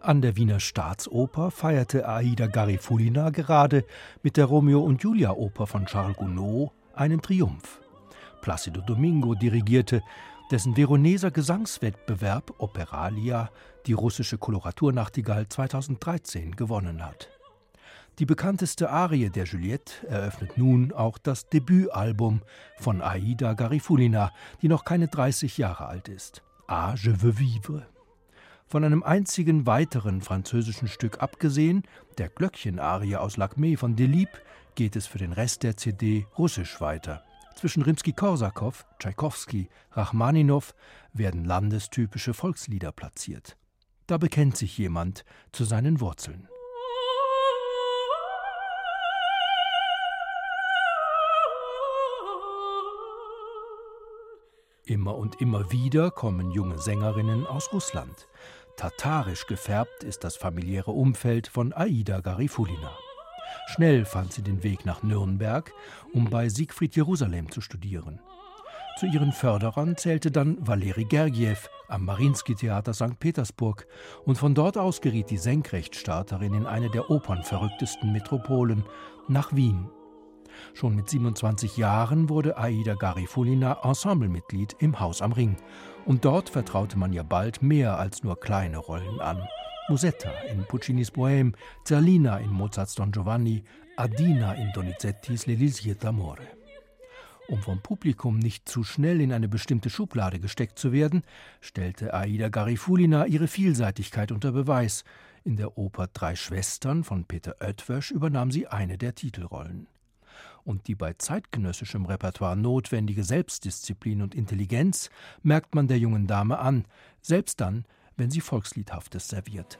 An der Wiener Staatsoper feierte Aida Garifulina gerade mit der Romeo und Julia Oper von Charles Gounod einen Triumph. Placido Domingo dirigierte, dessen Veroneser Gesangswettbewerb Operalia die russische Koloraturnachtigall 2013 gewonnen hat. Die bekannteste Arie der Juliette eröffnet nun auch das Debütalbum von Aida Garifulina, die noch keine 30 Jahre alt ist. Ah, je veux vivre. Von einem einzigen weiteren französischen Stück abgesehen, der Glöckchenarie aus Lacmé von Delibes, geht es für den Rest der CD russisch weiter. Zwischen Rimski-Korsakow, Tschaikowski, Rachmaninow werden landestypische Volkslieder platziert. Da bekennt sich jemand zu seinen Wurzeln. Immer und immer wieder kommen junge Sängerinnen aus Russland. Tatarisch gefärbt ist das familiäre Umfeld von Aida Garifulina. Schnell fand sie den Weg nach Nürnberg, um bei Siegfried Jerusalem zu studieren. Zu ihren Förderern zählte dann Valeri Gergiev am Marinsky-Theater St. Petersburg und von dort aus geriet die Senkrechtstarterin in eine der opernverrücktesten Metropolen, nach Wien. Schon mit 27 Jahren wurde Aida Garifulina Ensemblemitglied im Haus am Ring. Und dort vertraute man ihr bald mehr als nur kleine Rollen an. Musetta in Puccinis Bohème, Zerlina in Mozarts Don Giovanni, Adina in Donizettis L'Elisir d'Amore. Um vom Publikum nicht zu schnell in eine bestimmte Schublade gesteckt zu werden, stellte Aida Garifulina ihre Vielseitigkeit unter Beweis. In der Oper Drei Schwestern von Peter Oetwösch übernahm sie eine der Titelrollen und die bei zeitgenössischem Repertoire notwendige Selbstdisziplin und Intelligenz merkt man der jungen Dame an, selbst dann, wenn sie Volksliedhaftes serviert.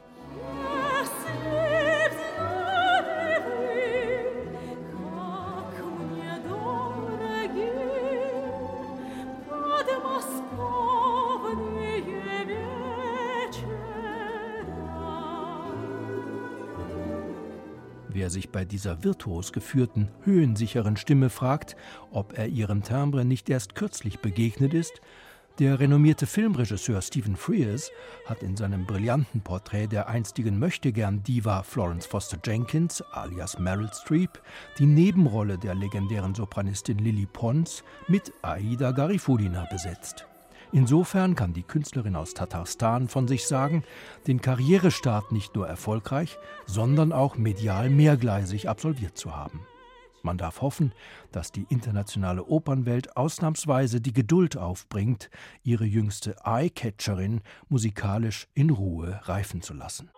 Wer sich bei dieser virtuos geführten, höhensicheren Stimme fragt, ob er ihrem Timbre nicht erst kürzlich begegnet ist, der renommierte Filmregisseur Stephen Frears hat in seinem brillanten Porträt der einstigen Möchtegern-Diva Florence Foster Jenkins alias Meryl Streep die Nebenrolle der legendären Sopranistin Lily Pons mit Aida Garifulina besetzt. Insofern kann die Künstlerin aus Tatarstan von sich sagen, den Karrierestart nicht nur erfolgreich, sondern auch medial mehrgleisig absolviert zu haben. Man darf hoffen, dass die internationale Opernwelt ausnahmsweise die Geduld aufbringt, ihre jüngste Eye-Catcherin musikalisch in Ruhe reifen zu lassen.